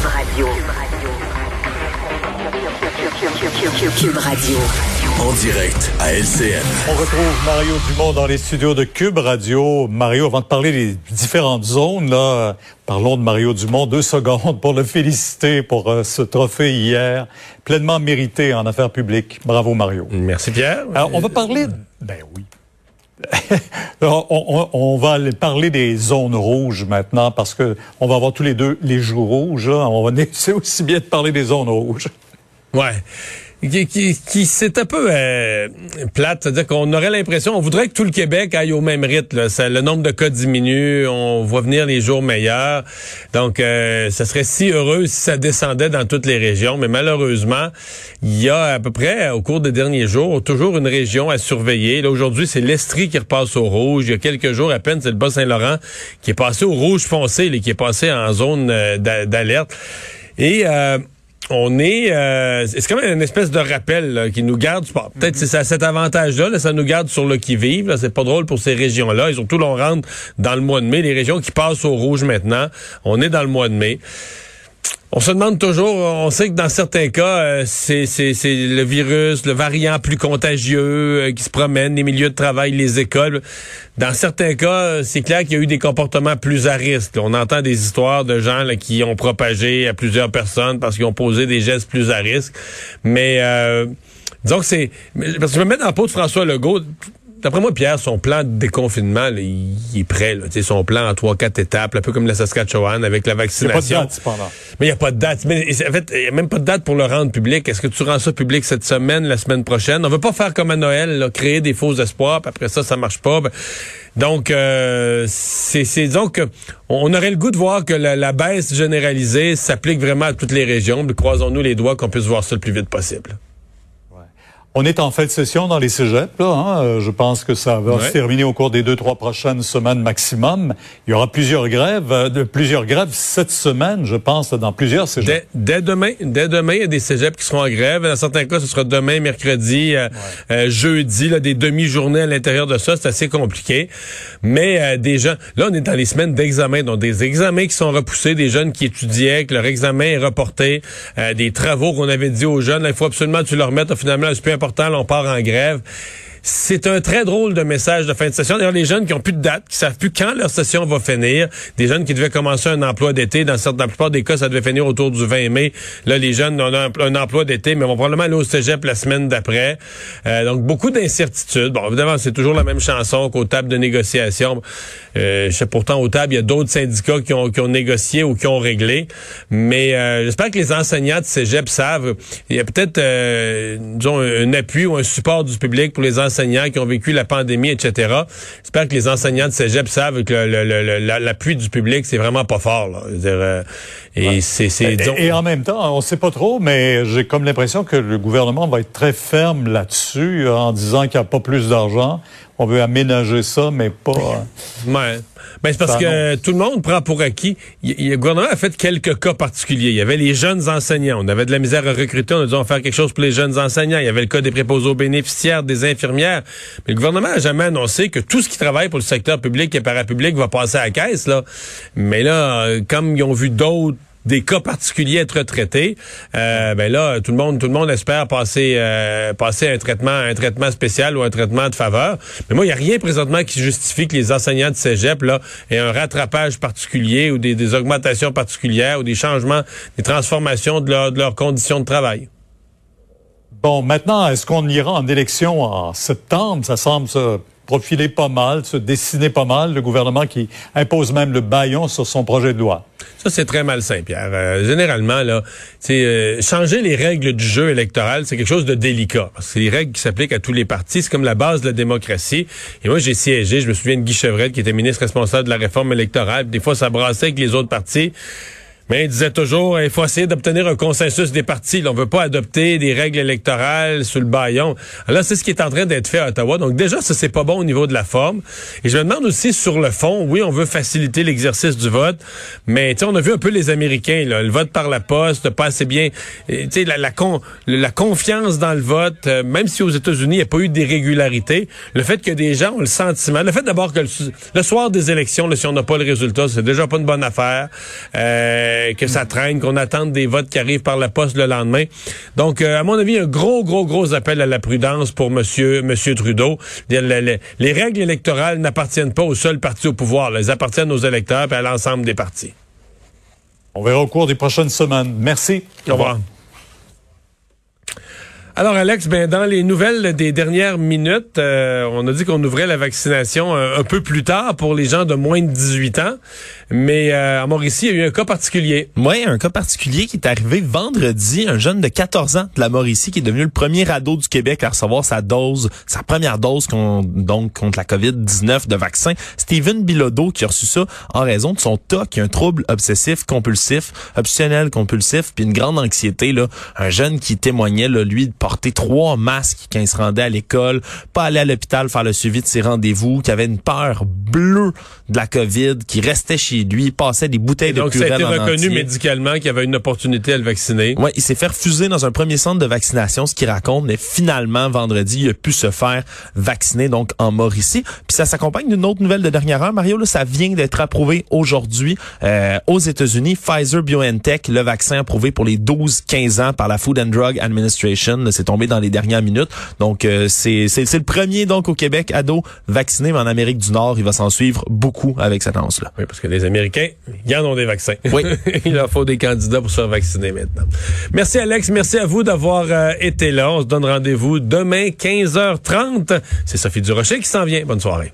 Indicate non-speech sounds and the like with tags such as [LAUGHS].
Cube Radio. Cube Radio. En direct à LCN. On retrouve Mario Dumont dans les studios de Cube Radio. Mario, avant de parler des différentes zones, là, parlons de Mario Dumont. Deux secondes pour le féliciter pour euh, ce trophée hier, pleinement mérité en affaires publiques. Bravo, Mario. Merci, Pierre. Alors, on va parler... Ben oui. On, on, va parler des zones rouges maintenant parce que on va avoir tous les deux les jours rouges. Là. On va c'est [LAUGHS] aussi bien de parler des zones rouges. Ouais qui, qui, qui c'est un peu euh, plate, c'est-à-dire qu'on aurait l'impression, on voudrait que tout le Québec aille au même rythme. Là. Ça, le nombre de cas diminue, on voit venir les jours meilleurs. Donc, euh, ça serait si heureux si ça descendait dans toutes les régions, mais malheureusement, il y a à peu près, au cours des derniers jours, toujours une région à surveiller. Là, aujourd'hui, c'est l'Estrie qui repasse au rouge. Il y a quelques jours à peine, c'est le Bas-Saint-Laurent qui est passé au rouge foncé, là, qui est passé en zone euh, d'alerte. Et euh, on est, euh, c'est même une espèce de rappel qui nous garde. Peut-être c'est ça, cet avantage-là, ça nous garde sur le qui vive. C'est pas drôle pour ces régions-là. Ils ont tout l'on rentre dans le mois de mai. Les régions qui passent au rouge maintenant, on est dans le mois de mai. On se demande toujours, on sait que dans certains cas, euh, c'est, le virus, le variant plus contagieux euh, qui se promène, les milieux de travail, les écoles. Dans certains cas, c'est clair qu'il y a eu des comportements plus à risque. On entend des histoires de gens qui ont propagé à plusieurs personnes parce qu'ils ont posé des gestes plus à risque. Mais euh, disons que c'est... Parce que je me mets dans la peau de François Legault D'après moi, Pierre, son plan de déconfinement, il est prêt. Là. Son plan en trois, quatre étapes, un peu comme la Saskatchewan avec la vaccination. Il n'y a pas de date, cependant. Mais il n'y a pas de date. Mais en fait, il n'y a même pas de date pour le rendre public. Est-ce que tu rends ça public cette semaine, la semaine prochaine? On veut pas faire comme à Noël, là, créer des faux espoirs, puis après ça, ça marche pas. Ben, donc, euh, c'est donc on aurait le goût de voir que la, la baisse généralisée s'applique vraiment à toutes les régions. Croisons-nous les doigts qu'on puisse voir ça le plus vite possible. On est en fin de session dans les cégeps. Là, hein. Euh, je pense que ça va se terminer au cours des deux, trois prochaines semaines maximum. Il y aura plusieurs grèves, euh, plusieurs grèves cette semaine, je pense, dans plusieurs cégeps. Dès, demain, dès demain, il y a des cégeps qui seront en grève. Dans certains cas, ce sera demain, mercredi, euh, jeudi, là, des demi-journées à l'intérieur de ça. C'est assez compliqué. Mais des gens... Là, on est dans les semaines d'examen. Donc, des examens qui sont repoussés, des jeunes qui étudiaient, que leur examen est reporté, des travaux qu'on avait dit aux jeunes, il faut absolument que tu leur remettes. Finalement, c'est important, on part en grève. C'est un très drôle de message de fin de session. D'ailleurs, les jeunes qui ont plus de date, qui savent plus quand leur session va finir, des jeunes qui devaient commencer un emploi d'été, dans, dans la plupart des cas, ça devait finir autour du 20 mai. Là, les jeunes ont un, emploi d'été, mais vont probablement aller au cégep la semaine d'après. Euh, donc, beaucoup d'incertitudes. Bon, évidemment, c'est toujours la même chanson qu'aux tables de négociation. Euh, je sais pourtant, aux tables, il y a d'autres syndicats qui ont, qui ont négocié ou qui ont réglé. Mais euh, j'espère que les enseignants de cégep savent. Il y a peut-être, euh, disons, un appui ou un support du public pour les enseignants enseignants qui ont vécu la pandémie, etc. J'espère que les enseignants de cégep savent que l'appui du public, c'est vraiment pas fort. Là. Euh, et, c'est, et, en même temps, on sait pas trop, mais j'ai comme l'impression que le gouvernement va être très ferme là-dessus en disant qu'il n'y a pas plus d'argent on veut aménager ça, mais pas. ouais. Ben, c'est parce que tout le monde prend pour acquis. le gouvernement a fait quelques cas particuliers. Il y avait les jeunes enseignants. On avait de la misère à recruter. On a dit on va faire quelque chose pour les jeunes enseignants. Il y avait le cas des préposés aux bénéficiaires, des infirmières. Mais le gouvernement n'a jamais annoncé que tout ce qui travaille pour le secteur public et parapublic va passer à la caisse. Là. Mais là, euh, comme ils ont vu d'autres des cas particuliers être traités, euh, ben là, tout le monde, tout le monde espère passer, euh, passer un traitement, un traitement spécial ou un traitement de faveur. Mais moi, il n'y a rien présentement qui justifie que les enseignants de cégep là aient un rattrapage particulier ou des, augmentations particulières ou des changements, des transformations de, de leurs conditions de travail. Bon, maintenant, est-ce qu'on ira en élection en septembre? Ça semble se profiler pas mal, se dessiner pas mal, le gouvernement qui impose même le baillon sur son projet de loi. Ça, c'est très malsain, Pierre. Euh, généralement, là, c'est euh, changer les règles du jeu électoral, c'est quelque chose de délicat. C'est les règles qui s'appliquent à tous les partis. C'est comme la base de la démocratie. Et moi, j'ai siégé, je me souviens de Guy Chevrette, qui était ministre responsable de la réforme électorale. Des fois, ça brassait avec les autres partis. Mais il disait toujours, il faut essayer d'obtenir un consensus des partis. on veut pas adopter des règles électorales sous le baillon. Alors c'est ce qui est en train d'être fait à Ottawa. Donc déjà, ça c'est pas bon au niveau de la forme. Et je me demande aussi sur le fond, oui, on veut faciliter l'exercice du vote, mais on a vu un peu les Américains, là, le vote par la poste, pas assez bien. Tu la, la, la confiance dans le vote, euh, même si aux États-Unis il n'y a pas eu d'irrégularité, le fait que des gens ont le sentiment, le fait d'abord que le, soir des élections, là, si on n'a pas le résultat, c'est déjà pas une bonne affaire. Euh, euh, que ça traîne, qu'on attende des votes qui arrivent par la poste le lendemain. Donc, euh, à mon avis, un gros, gros, gros appel à la prudence pour Monsieur, Monsieur Trudeau. Les, règles électorales n'appartiennent pas au seul parti au pouvoir. Elles appartiennent aux électeurs et à l'ensemble des partis. On verra au cours des prochaines semaines. Merci. Au revoir. Alors Alex, ben dans les nouvelles des dernières minutes, euh, on a dit qu'on ouvrait la vaccination un, peu plus tard pour les gens de moins de 18 ans, mais euh, à Mauricie, il y a eu un cas particulier. Oui, un cas particulier qui est arrivé vendredi, un jeune de 14 ans de la Mauricie qui est devenu le premier ado du Québec à recevoir sa dose, sa première dose contre la COVID-19 de vaccin. Steven Bilodeau qui a reçu ça en raison de son TOC, un trouble obsessif compulsif, obsessionnel compulsif, puis une grande anxiété là, un jeune qui témoignait là, lui de porter trois masques quand il se rendait à l'école, pas aller à l'hôpital faire le suivi de ses rendez-vous, qui avait une peur bleue de la COVID, qui restait chez lui, passait des bouteilles de purée Donc, ça a été reconnu médicalement qu'il y avait une opportunité à le vacciner. Oui, il s'est fait refuser dans un premier centre de vaccination, ce qu'il raconte, mais finalement, vendredi, il a pu se faire vacciner, donc en Mauricie. Puis ça s'accompagne d'une autre nouvelle de dernière heure. Mario, là, ça vient d'être approuvé aujourd'hui euh, aux États-Unis. Pfizer-BioNTech, le vaccin approuvé pour les 12-15 ans par la Food and Drug Administration c'est tombé dans les dernières minutes. Donc euh, c'est c'est le premier donc au Québec ado vacciné, mais en Amérique du Nord, il va s'en suivre beaucoup avec cette annonce-là. Oui, parce que les Américains, ils en ont des vaccins. Oui. [LAUGHS] il leur faut des candidats pour se faire vacciner maintenant. Merci Alex, merci à vous d'avoir euh, été là. On se donne rendez-vous demain 15h30. C'est Sophie Durocher qui s'en vient. Bonne soirée.